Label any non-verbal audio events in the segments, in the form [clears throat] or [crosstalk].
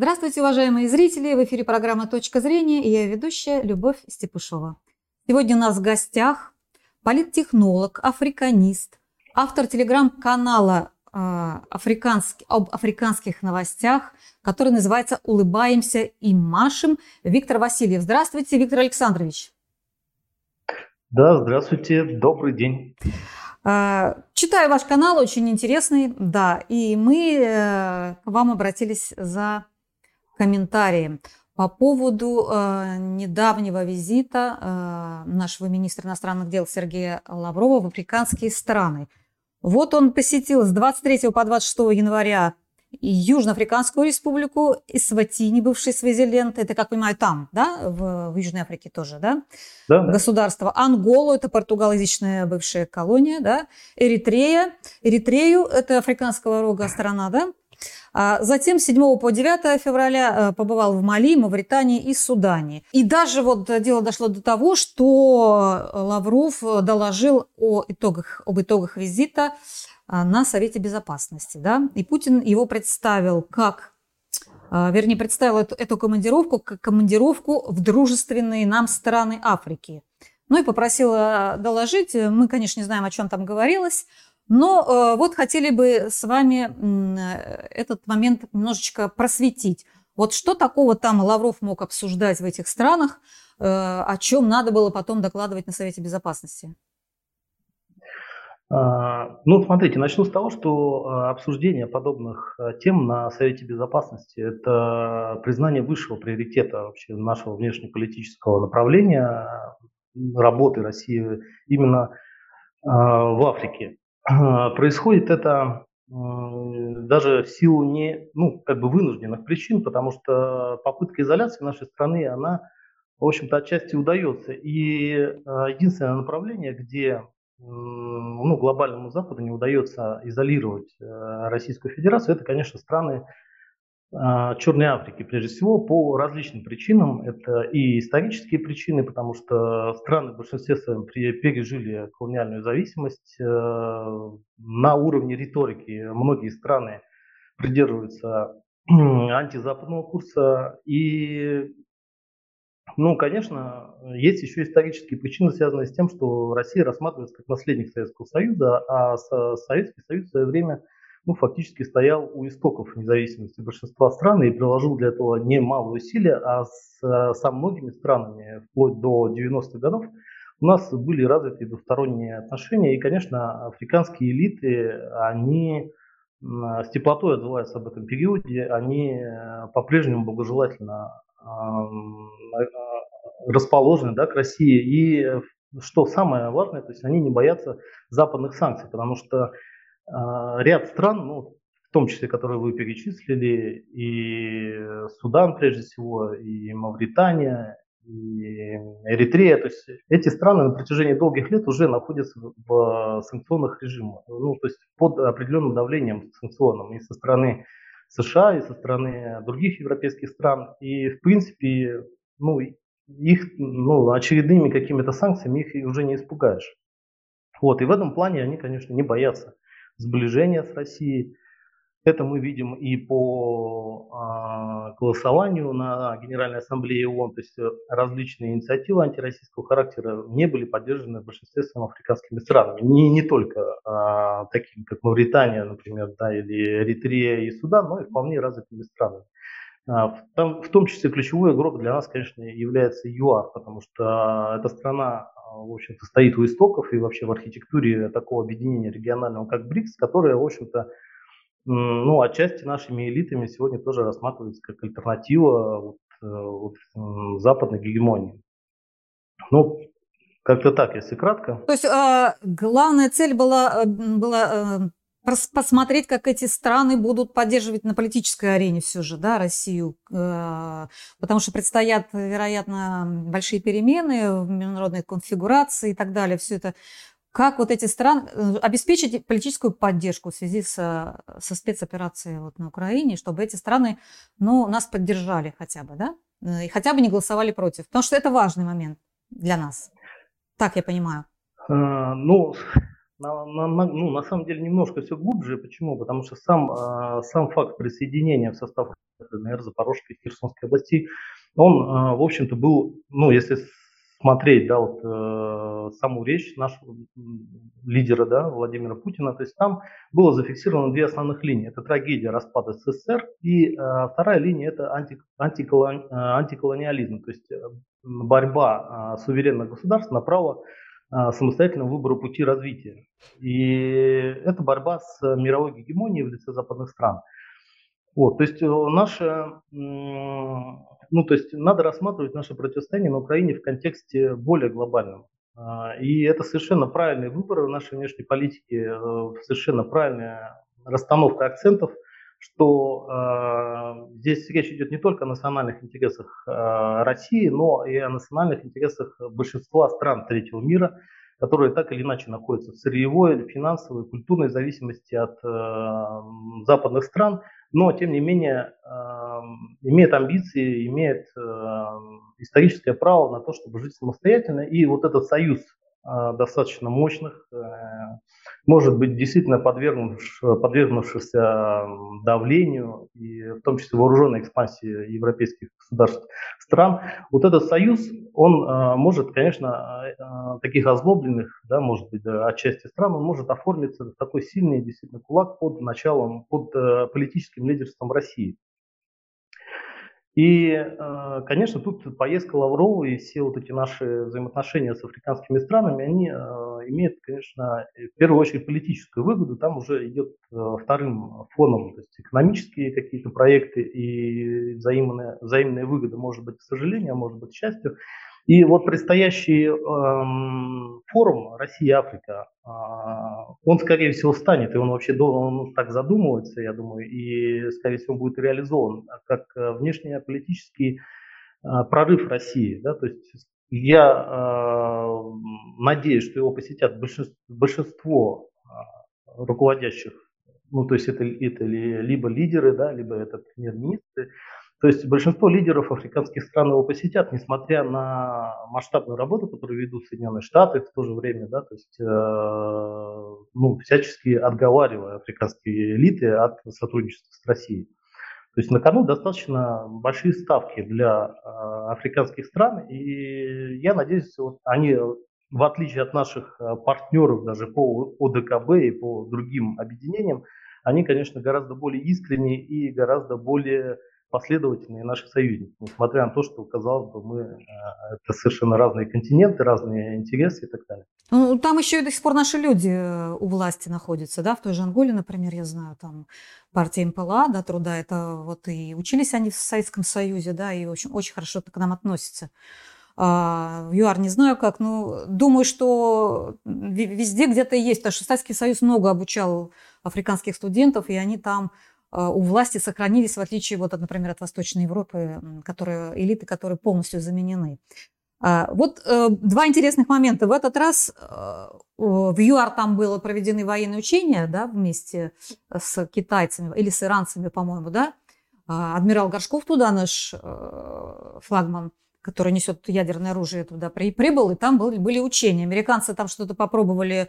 Здравствуйте, уважаемые зрители! В эфире программа «Точка зрения» и я ведущая Любовь Степушова. Сегодня у нас в гостях политтехнолог, африканист, автор телеграм-канала э, африканский, об африканских новостях, который называется «Улыбаемся и машем» Виктор Васильев. Здравствуйте, Виктор Александрович. Да, здравствуйте, добрый день. Э, читаю ваш канал, очень интересный, да, и мы э, к вам обратились за комментарии по поводу э, недавнего визита э, нашего министра иностранных дел Сергея Лаврова в африканские страны. Вот он посетил с 23 по 26 января Южноафриканскую республику, Исватини, бывший Свазиленд, это, как понимаю, там, да, в, в Южной Африке тоже, да? Да. Государство. Анголу, это португалоязычная бывшая колония, да? Эритрея, Эритрею, это африканского рога страна, да? А затем 7 по 9 февраля э, побывал в Мали, Мавритании и Судане. И даже вот дело дошло до того, что Лавров доложил о итогах, об итогах визита э, на Совете Безопасности. Да? И Путин его представил как э, вернее, представил эту, эту командировку как командировку в дружественные нам страны Африки. Ну и попросила доложить. Мы, конечно, не знаем, о чем там говорилось, но э, вот хотели бы с вами этот момент немножечко просветить. Вот что такого там Лавров мог обсуждать в этих странах, э, о чем надо было потом докладывать на Совете Безопасности? А, ну, смотрите, начну с того, что обсуждение подобных тем на Совете Безопасности – это признание высшего приоритета вообще нашего внешнеполитического направления работы России именно в Африке. Происходит это даже в силу не, ну, как бы вынужденных причин, потому что попытка изоляции нашей страны, она, в общем-то, отчасти удается. И единственное направление, где ну, глобальному Западу не удается изолировать э, Российскую Федерацию, это, конечно, страны Черной Африки, прежде всего, по различным причинам. Это и исторические причины, потому что страны в большинстве своем пережили колониальную зависимость. Э, на уровне риторики многие страны придерживаются антизападного курса. И, ну, конечно, есть еще исторические причины, связанные с тем, что Россия рассматривается как наследник Советского Союза, а Советский Союз в свое время – ну, фактически стоял у истоков независимости большинства стран и приложил для этого немало усилий, а с, со многими странами вплоть до 90-х годов у нас были развиты двусторонние отношения, и, конечно, африканские элиты, они с теплотой отзываются об этом периоде, они э, по-прежнему благожелательно расположены да, к России. И что самое важное, то есть они не боятся западных санкций, потому что ряд стран, ну, в том числе, которые вы перечислили, и Судан прежде всего, и Мавритания, и Эритрея, то есть эти страны на протяжении долгих лет уже находятся в санкционных режимах, ну, то есть под определенным давлением санкционным и со стороны США, и со стороны других европейских стран. И, в принципе, ну, их ну, очередными какими-то санкциями их уже не испугаешь. Вот, и в этом плане они, конечно, не боятся сближения с Россией. Это мы видим и по а, голосованию на Генеральной Ассамблее ООН, то есть э, различные инициативы антироссийского характера не были поддержаны в большинстве своем африканскими странами. Не, не только а, такими, как Мавритания, например, да, или Эритрея и Судан, но и вполне развитыми странами. А, в, там, в том числе ключевой игрок для нас, конечно, является ЮАР, потому что эта страна в общем-то, стоит у истоков и вообще в архитектуре такого объединения регионального, как БРИКС, которое, в общем-то, ну, отчасти нашими элитами сегодня тоже рассматривается как альтернатива вот, э, вот, западной гегемонии. Ну, как-то так, если кратко. То есть э, главная цель была, э, была э, посмотреть, как эти страны будут поддерживать на политической арене все же, да, Россию, э, потому что предстоят, вероятно, большие перемены в международной конфигурации и так далее, все это. Как вот эти страны э, обеспечить политическую поддержку в связи со, со спецоперацией вот на Украине, чтобы эти страны, ну, нас поддержали хотя бы, да, э, и хотя бы не голосовали против, потому что это важный момент для нас. Так я понимаю. Ну, на, на, на, ну, на самом деле немножко все глубже. Почему? Потому что сам, э, сам факт присоединения в состав ДНР, Запорожской, Херсонской областей, он, в общем-то, был, ну, если смотреть, да, вот э, саму речь нашего лидера, да, Владимира Путина, то есть там было зафиксировано две основных линии. Это трагедия распада СССР и э, вторая линия это анти, э, антиколониализм, то есть э, борьба э, суверенных государств на право э, самостоятельного выбора пути развития. И это борьба с мировой гегемонией в лице западных стран. Вот, то есть э, наша ну, то есть надо рассматривать наше противостояние на Украине в контексте более глобальном. А, и это совершенно правильный выбор нашей внешней политики, э, совершенно правильная расстановка акцентов, что э, здесь речь идет не только о национальных интересах э, России, но и о национальных интересах большинства стран третьего мира, которые так или иначе находятся в сырьевой, финансовой, культурной зависимости от э, западных стран, но тем не менее э, имеет амбиции, имеет э, историческое право на то, чтобы жить самостоятельно. И вот этот союз достаточно мощных, э, может быть действительно подвергнувшись, подвергнувшихся давлению, и в том числе вооруженной экспансии европейских государств, стран, вот этот союз, он э, может, конечно, э, таких озлобленных, да, может быть, отчасти стран, он может оформиться в такой сильный действительно кулак под началом, под э, политическим лидерством России. И, э, конечно, тут поездка Лаврова и все вот эти наши взаимоотношения с африканскими странами, они э, имеют, конечно, в первую очередь политическую выгоду. Там уже идет э, вторым фоном, то есть экономические какие-то проекты и взаимные, взаимные выгоды, может быть, к сожалению, а может быть, к счастью. И вот предстоящий эм, форум Россия-Африка, э, он, скорее всего, станет, и он вообще он так задумывается, я думаю, и, скорее всего, будет реализован как внешнеполитический э, прорыв России. Да? То есть я э, надеюсь, что его посетят большинство, большинство э, руководящих, ну, то есть это, это либо лидеры, да, либо это премьер-министры, то есть большинство лидеров африканских стран его посетят, несмотря на масштабную работу, которую ведут Соединенные Штаты в то же время, да, то есть э, ну, всячески отговаривая африканские элиты от сотрудничества с Россией. То есть на кону достаточно большие ставки для э, африканских стран, и я надеюсь, вот они, в отличие от наших э, партнеров даже по ОДКБ и по другим объединениям, они, конечно, гораздо более искренние и гораздо более последовательные наши союзники, несмотря на то, что, казалось бы, мы э, это совершенно разные континенты, разные интересы и так далее. Ну, там еще и до сих пор наши люди э, у власти находятся, да, в той же Анголе, например, я знаю, там партия МПЛА, да, труда, это вот и учились они в Советском Союзе, да, и, в общем, очень хорошо к нам относятся. А, в ЮАР не знаю как, но думаю, что везде где-то есть, потому что Советский Союз много обучал африканских студентов, и они там у власти сохранились, в отличие, вот, например, от Восточной Европы, которые, элиты, которые полностью заменены. А, вот э, два интересных момента. В этот раз э, в ЮАР там было проведены военные учения да, вместе с китайцами или с иранцами, по-моему, да. А, адмирал Горшков туда, наш э, флагман, который несет ядерное оружие, туда при, прибыл, и там были, были учения. Американцы там что-то попробовали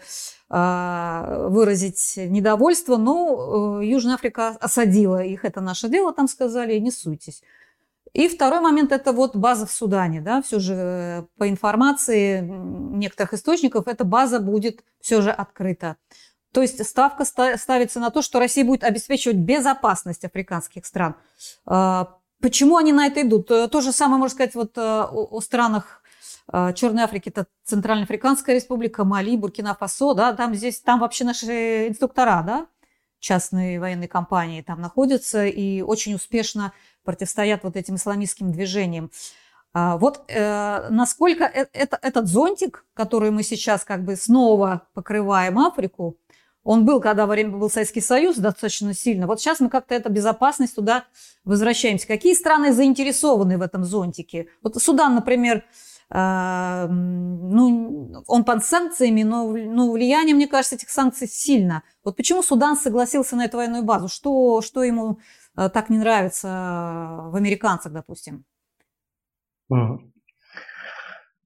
э, выразить недовольство, но э, Южная Африка осадила их, это наше дело, там сказали, не суйтесь. И второй момент – это вот база в Судане. Да? Все же э, по информации некоторых источников, эта база будет все же открыта. То есть ставка ставится на то, что Россия будет обеспечивать безопасность африканских стран. Почему они на это идут? Э, то же самое, можно сказать, вот э, о странах э, Черной Африки, это Центральноафриканская республика, Мали, Буркина-Фасо, да, там здесь, там вообще наши инструктора, да, частные военные компании там находятся и очень успешно противостоят вот этим исламистским движениям. А вот э, насколько это, этот зонтик, который мы сейчас как бы снова покрываем Африку, он был, когда во время был Советский Союз, достаточно сильно. Вот сейчас мы как-то эту безопасность туда возвращаемся. Какие страны заинтересованы в этом зонтике? Вот Судан, например, э, ну, он под санкциями, но ну, влияние, мне кажется, этих санкций сильно. Вот почему Судан согласился на эту военную базу? Что, что ему э, так не нравится в американцах, допустим? А,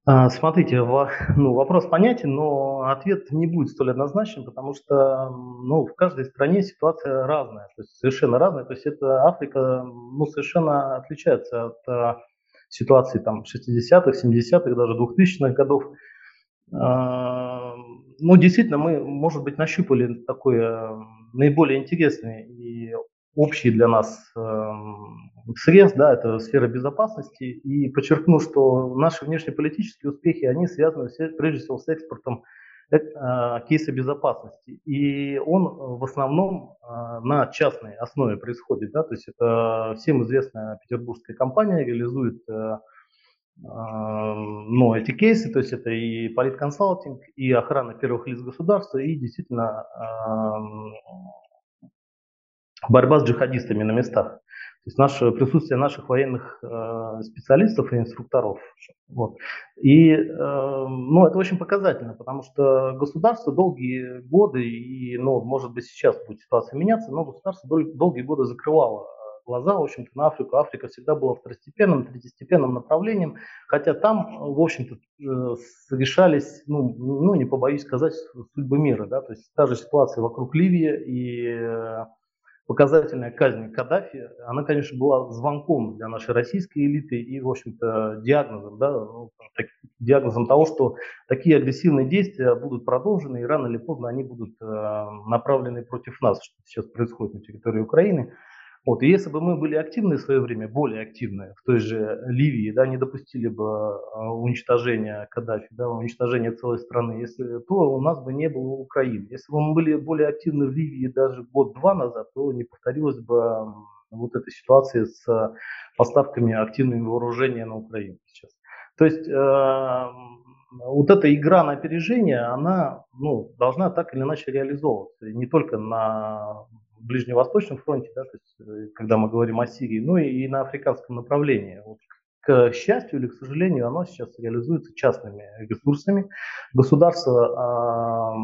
смотрите, [laughs] ну, вопрос понятен, но ответ не будет столь однозначен, потому что ну, в каждой стране ситуация разная, то есть совершенно разная. То есть это Африка ну, совершенно отличается от а, ситуации там 60-х, 70-х, даже 2000-х годов. А, ну, действительно, мы, может быть, нащупали такой наиболее интересный и общий для нас срез, да, это сфера безопасности, и подчеркну, что наши внешнеполитические успехи, они связаны прежде всего с экспортом э, кейса безопасности. И он в основном э, на частной основе происходит. Да? То есть это всем известная петербургская компания реализует э, ну, эти кейсы, то есть это и политконсалтинг, и охрана первых лиц государства, и действительно борьба с джихадистами на местах. То есть наше присутствие наших военных э, специалистов и инструкторов. Вот. И э, ну, это очень показательно, потому что государство долгие годы, и ну, может быть сейчас будет ситуация меняться, но государство дол- долгие годы закрывало глаза, в общем-то, на Африку. Африка всегда была второстепенным, третьестепенным направлением, хотя там, в общем-то, э, решались, ну, ну, не побоюсь сказать, судьбы мира. Да? То есть та же ситуация вокруг Ливии и э, показательная казнь Каддафи, она, конечно, была звонком для нашей российской элиты и, в общем-то, диагнозом, да, диагнозом того, что такие агрессивные действия будут продолжены, и рано или поздно они будут э, направлены против нас, что сейчас происходит на территории Украины. Вот, и если бы мы были активны в свое время, более активны в той же Ливии, да, не допустили бы а, уничтожения Каддафи, да, уничтожения целой страны, если, то у нас бы не было Украины. Если бы мы были более активны в Ливии даже год-два назад, то не повторилась бы вот эта ситуация с поставками активными вооружения на Украину сейчас. То есть э, вот эта игра на опережение, она ну, должна так или иначе реализовываться. И не только на Ближневосточном фронте, да, то есть, э, когда мы говорим о Сирии, ну и, и на африканском направлении. Вот, к счастью или к сожалению, оно сейчас реализуется частными ресурсами. Государство, э,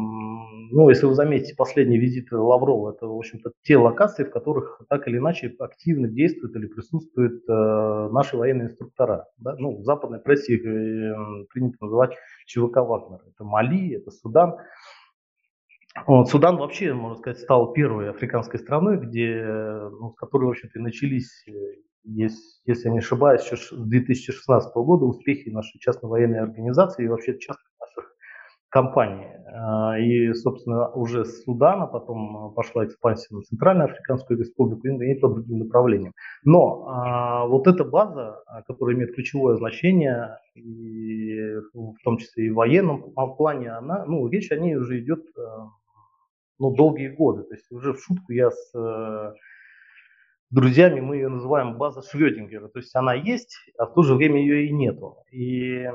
ну, если вы заметите последний визит Лаврова, это, в общем-то, те локации, в которых так или иначе активно действуют или присутствуют э, наши военные инструктора. Да? Ну, в западной прессе их э, принято называть ЧВК Вагнер. Это Мали, это Судан. Вот, Судан вообще, можно сказать, стал первой африканской страной, где, ну, с которой, в общем-то, и начались, э, если, я не ошибаюсь, еще с 2016 года успехи нашей частной военной организации и вообще частных наших компаний. А, и, собственно, уже с Судана потом пошла экспансия на Центральную Африканскую Республику и по другим направлениям. Но а, вот эта база, а, которая имеет ключевое значение, и, в том числе и в военном плане, она, ну, речь о ней уже идет ну, долгие годы. То есть уже в шутку я с э, друзьями, мы ее называем база Шрёдингера. То есть она есть, а в то же время ее и нету. И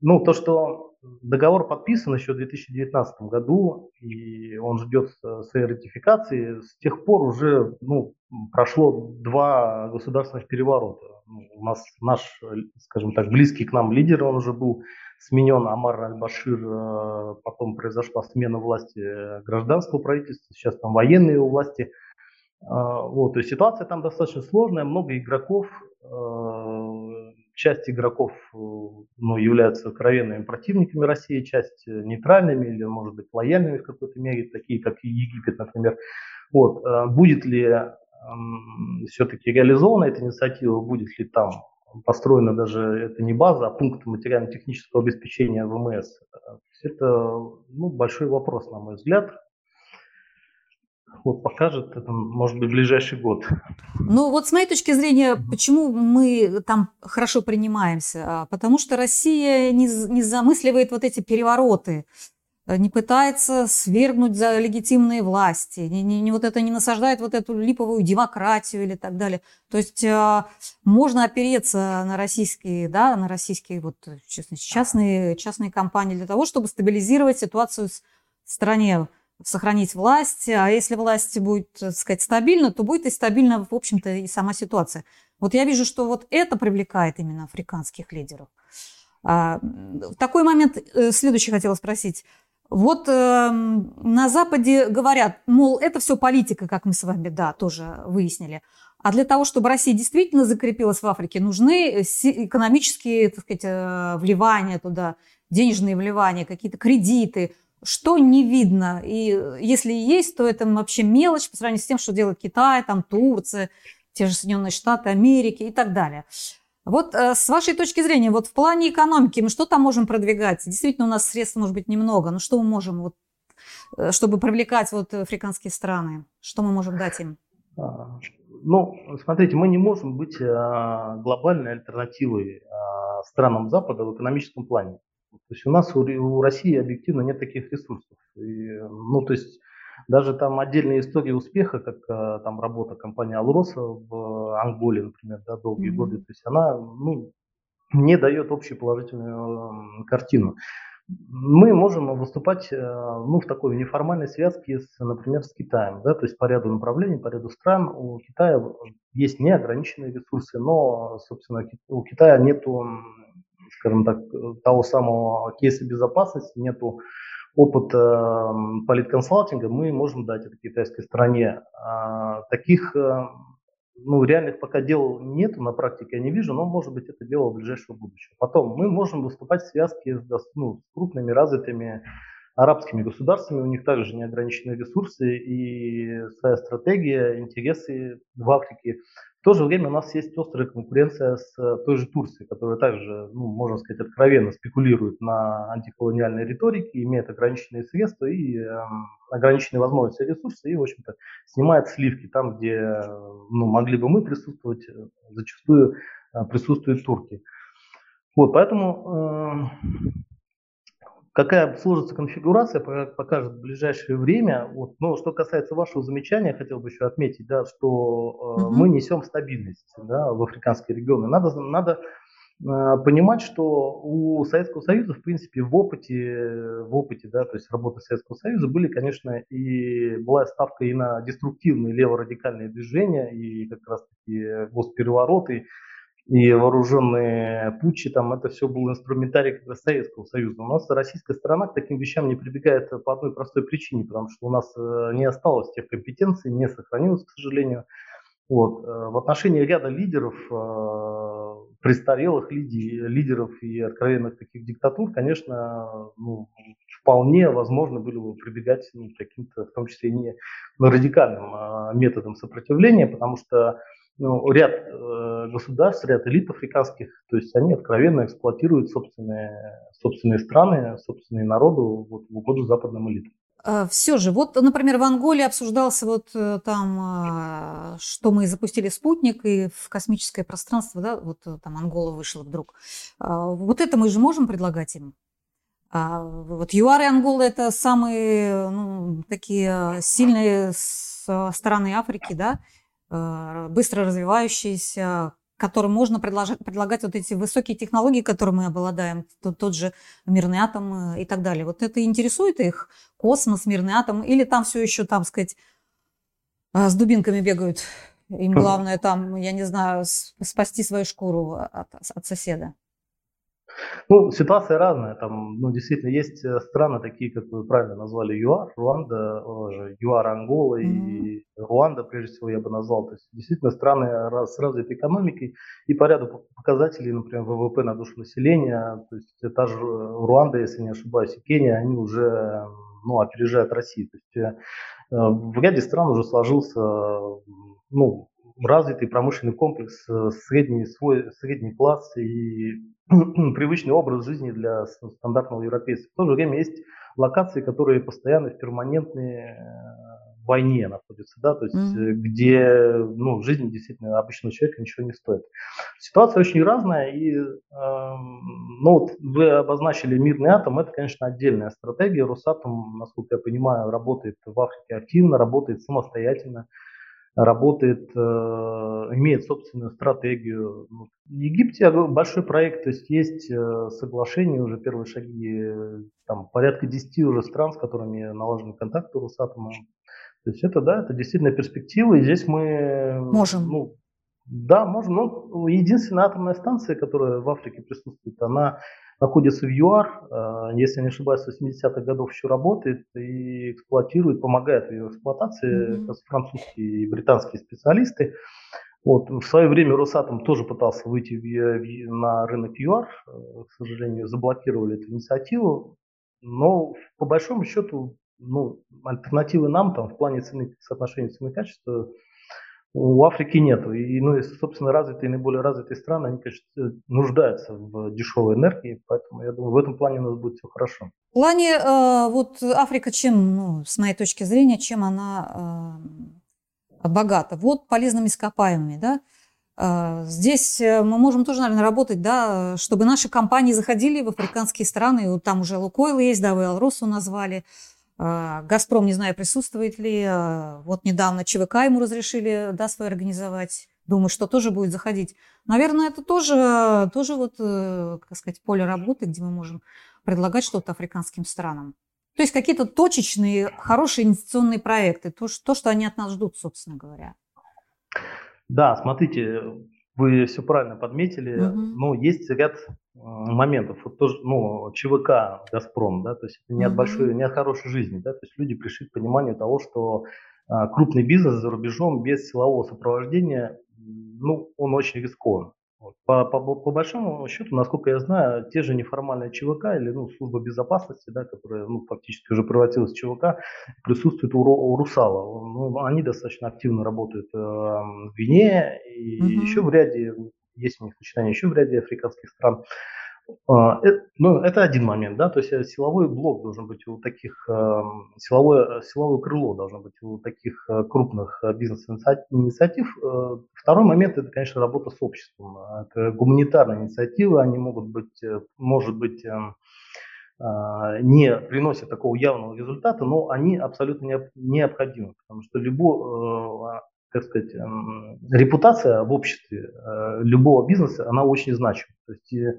ну, то, что договор подписан еще в 2019 году, и он ждет своей ратификации, с тех пор уже ну, прошло два государственных переворота. Ну, у нас наш, скажем так, близкий к нам лидер, он уже был сменен Амар Аль-Башир, э, потом произошла смена власти э, гражданского правительства, сейчас там военные власти. Э, вот, то есть ситуация там достаточно сложная, много игроков, часть игроков ну, являются откровенными противниками России, часть нейтральными или, может быть, лояльными в какой-то мере, такие как Египет, например. Вот. Будет ли все-таки реализована эта инициатива, будет ли там построена даже, это не база, а пункт материально-технического обеспечения ВМС. Это ну, большой вопрос, на мой взгляд. Вот покажет это, может быть, ближайший год. Ну вот с моей точки зрения, почему мы там хорошо принимаемся? А, потому что Россия не, не замысливает вот эти перевороты Э, не пытается свергнуть за легитимные власти, не, не, не вот это не насаждает вот эту липовую демократию или так далее. То есть э, можно опереться на российские, да, на российские вот частные, частные компании для того, чтобы стабилизировать ситуацию в стране, сохранить власть. А если власть будет, так сказать, стабильна, то будет и стабильна, в общем-то, и сама ситуация. Вот я вижу, что вот это привлекает именно африканских лидеров. А, такой момент э, следующий хотела спросить. Вот э, на Западе говорят, мол, это все политика, как мы с вами, да, тоже выяснили. А для того, чтобы Россия действительно закрепилась в Африке, нужны экономические так сказать, э, вливания туда, денежные вливания, какие-то кредиты, что не видно. И если есть, то это вообще мелочь по сравнению с тем, что делает Китай, там Турция, те же Соединенные Штаты Америки и так далее. Вот э, с вашей точки зрения, вот в плане экономики мы что там можем продвигать? Действительно, у нас средств может быть немного, но что мы можем, вот, э, чтобы привлекать вот африканские страны? Что мы можем дать им? А, ну, смотрите, мы не можем быть а, глобальной альтернативой а, странам Запада в экономическом плане. То есть у нас, у России объективно нет таких ресурсов. И, ну, то есть даже там отдельные истории успеха, как э, там работа компании Алроса в Анголе, например, да, долгие mm-hmm. годы, то есть она ну, не дает общую положительную картину. Мы можем выступать э, ну, в такой неформальной связке, с, например, с Китаем. Да, то есть по ряду направлений, по ряду стран у Китая есть неограниченные ресурсы, но, собственно, у Китая нету, скажем так, того самого кейса безопасности, нету опыт э, политконсалтинга мы можем дать этой китайской стране. А, таких э, ну, реальных пока дел нет, на практике я не вижу, но может быть это дело в ближайшего будущего. Потом мы можем выступать в связке с, ну, с крупными развитыми арабскими государствами, у них также неограниченные ресурсы и своя стратегия, интересы в Африке. В то же время у нас есть острая конкуренция с э, той же Турцией, которая также, ну, можно сказать, откровенно спекулирует на антиколониальной риторике, имеет ограниченные средства и э, ограниченные возможности и ресурсы, и, в общем-то, снимает сливки там, где ну, могли бы мы присутствовать, э, зачастую э, присутствуют турки. Вот, поэтому э, Какая сложится конфигурация, покажет в ближайшее время. Вот. Но что касается вашего замечания, хотел бы еще отметить, да, что э, угу. мы несем стабильность да, в африканские регионы. Надо, надо э, понимать, что у Советского Союза, в принципе, в опыте, в опыте, да, то есть работы Советского Союза были, конечно, и была ставка и на деструктивные леворадикальные движения, и как раз-таки госперевороты, и вооруженные путчи, там это все был инструментарий как раз Советского Союза. У нас российская сторона к таким вещам не прибегает по одной простой причине, потому что у нас э, не осталось тех компетенций, не сохранилось, к сожалению. Вот. Э, в отношении ряда лидеров, э, престарелых лидеров и откровенных таких диктатур, конечно, ну, вполне возможно было бы прибегать ну, каким-то, в том числе не радикальным методам сопротивления, потому что ну, ряд э, государств, ряд элит африканских, то есть они откровенно эксплуатируют собственные, собственные страны, собственные народы вот, в угоду западным элитам. А, Все же, вот, например, в Анголе обсуждался вот э, там, а, что мы запустили спутник и в космическое пространство, да, вот э, там Ангола вышла вдруг. А, вот это мы же можем предлагать им? Вот ЮАР и Ангола – это самые ну, такие сильные стороны Африки, да, Э, быстро развивающиеся, которым можно предлагать, предлагать вот эти высокие технологии, которые мы обладаем, тот, тот же мирный атом э, и так далее. Вот это интересует их, космос, мирный атом, или там все еще, там сказать, э, с дубинками бегают. Им главное там, я не знаю, спасти свою шкуру от, от соседа. Ну, ситуация разная. Там, ну, действительно, есть э, страны такие, как вы правильно назвали, ЮАР, Руанда, ЮАР, Ангола mm-hmm. и Руанда, прежде всего, я бы назвал. То есть, действительно, страны с развитой экономикой и по ряду показателей, например, ВВП на душу населения, то есть, та же Руанда, если не ошибаюсь, и Кения, они уже ну, опережают Россию. То есть, э, в ряде стран уже сложился ну, развитый промышленный комплекс, э, средний, свой, средний класс и [clears throat] привычный образ жизни для стандартного европейца. В то же время есть локации, которые постоянно в перманентной э, войне находятся, да, то есть mm-hmm. где ну, жизнь действительно обычного человека ничего не стоит. Ситуация очень разная, и э, ну, вот вы обозначили мирный атом, это, конечно, отдельная стратегия. Росатом, насколько я понимаю, работает в Африке активно, работает самостоятельно работает, э, имеет собственную стратегию. В Египте большой проект, то есть есть э, соглашение, уже первые шаги, там порядка 10 уже стран, с которыми налажены контакты Росатома. То есть это, да, это действительно перспектива, и здесь мы... Можем. Ну, да, можем. Ну, единственная атомная станция, которая в Африке присутствует, она находится в ЮАР, э, если не ошибаюсь, с 80-х годов еще работает и эксплуатирует, помогает в ее эксплуатации mm-hmm. французские и британские специалисты. Вот. В свое время Росатом тоже пытался выйти в, в, на рынок ЮАР, к сожалению, заблокировали эту инициативу, но по большому счету ну, альтернативы нам там в плане цены, соотношения цены и качества у Африки нету. И, ну, и, собственно, развитые, наиболее развитые страны, они, конечно, нуждаются в дешевой энергии, поэтому я думаю, в этом плане у нас будет все хорошо. В плане, э, вот Африка чем, ну, с моей точки зрения, чем она э, богата? Вот полезными ископаемыми, да, э, Здесь э, мы можем тоже, наверное, работать, да, чтобы наши компании заходили в африканские страны. Там уже Лукойл есть, да, вы Алросу назвали. А, Газпром, не знаю, присутствует ли. А, вот недавно ЧВК ему разрешили да, свой организовать. Думаю, что тоже будет заходить. Наверное, это тоже, тоже вот, э, как сказать, поле работы, где мы можем предлагать что-то африканским странам. То есть какие-то точечные, хорошие инвестиционные проекты, то, то, что они от нас ждут, собственно говоря. Да, смотрите, вы все правильно подметили. Угу. Ну, есть ряд моментов. Вот тоже, ну, ЧВК «Газпром», да, то есть это не от большой, не от хорошей жизни, да, то есть люди пришли к пониманию того, что а, крупный бизнес за рубежом без силового сопровождения, ну, он очень рискован. Вот. По, по, по большому счету, насколько я знаю, те же неформальные ЧВК или ну, служба безопасности, да, которая ну, фактически уже превратилась в ЧВК, присутствует у, у Русала. Ну, они достаточно активно работают э, в Гвинее и угу. еще в ряде, есть у них начинания еще в ряде африканских стран. А, это, ну, это один момент, да, то есть э, силовой блок должен быть у таких, эм, силовое, силовое крыло должно быть у таких э, крупных э, бизнес-инициатив. Второй момент – это, конечно, работа с обществом. Это гуманитарные инициативы, они могут быть, может быть, а, не приносят такого явного результата, но они абсолютно необходимы, потому что любой, как сказать, эм, репутация в обществе любого бизнеса, она очень значима. То есть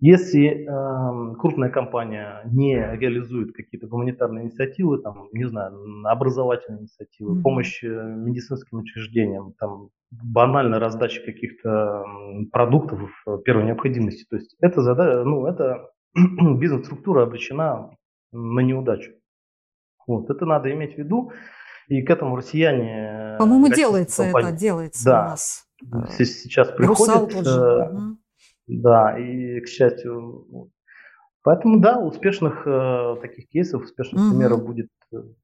если э, крупная компания не реализует какие-то гуманитарные инициативы, там, не знаю, образовательные инициативы, mm-hmm. помощь э, медицинским учреждениям, там, банальная раздача каких-то продуктов первой необходимости, то есть это, задача, ну, это [clears throat] бизнес-структура обречена на неудачу. Вот, это надо иметь в виду, и к этому россияне... По-моему, делается компании, это, делается да, у нас. Сейчас приходят... Русал да, и, к счастью, Поэтому, да, успешных э, таких кейсов, успешных угу. примеров будет,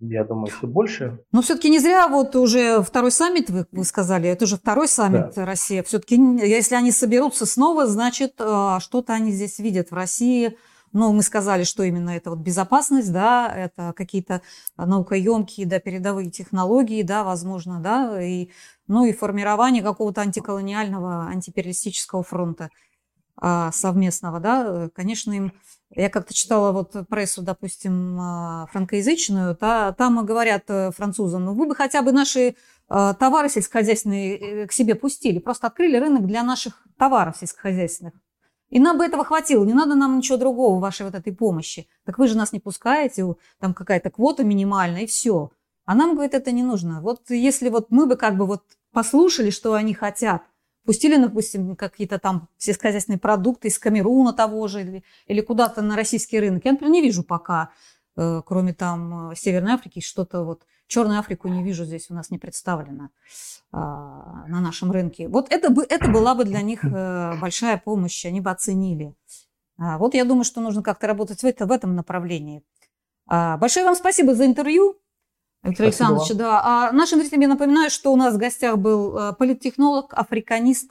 я думаю, все больше. Но все-таки не зря вот уже второй саммит, вы, вы сказали, это уже второй саммит да. России. Все-таки, если они соберутся снова, значит, э, что-то они здесь видят в России. Ну, мы сказали, что именно это вот безопасность, да, это какие-то наукоемкие, да, передовые технологии, да, возможно, да, и, ну и формирование какого-то антиколониального, антипериалистического фронта. А, совместного, да, конечно, им я как-то читала вот прессу, допустим, а, франкоязычную, та, там говорят э, французам, ну вы бы хотя бы наши а, товары сельскохозяйственные э, к себе пустили, просто открыли рынок для наших товаров сельскохозяйственных. И нам бы этого хватило, не надо нам ничего другого, вашей вот этой помощи. Так вы же нас не пускаете, там какая-то квота минимальная, и все. А нам, говорит, это не нужно. Вот если вот мы бы как бы вот послушали, что они хотят, Пустили, допустим, какие-то там сельскохозяйственные продукты из Камеруна того же или, или куда-то на российский рынок. Я, например, не вижу пока, э, кроме там э, Северной Африки, что-то вот Черную Африку не вижу здесь, у нас не представлено а, на нашем рынке. Вот это, бы, это была бы для них э, большая помощь, они бы оценили. А, вот я думаю, что нужно как-то работать в, это, в этом направлении. А, большое вам спасибо за интервью. Виктор Александрович, да. А нашим зрителям я напоминаю, что у нас в гостях был э, политтехнолог, африканист,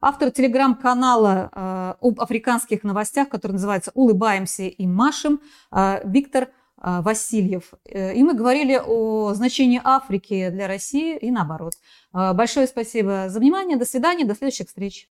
автор телеграм-канала э, об африканских новостях, который называется «Улыбаемся и машем», э, Виктор Васильев. И мы говорили о значении Африки для России и наоборот. Большое спасибо за внимание. До свидания. До следующих встреч.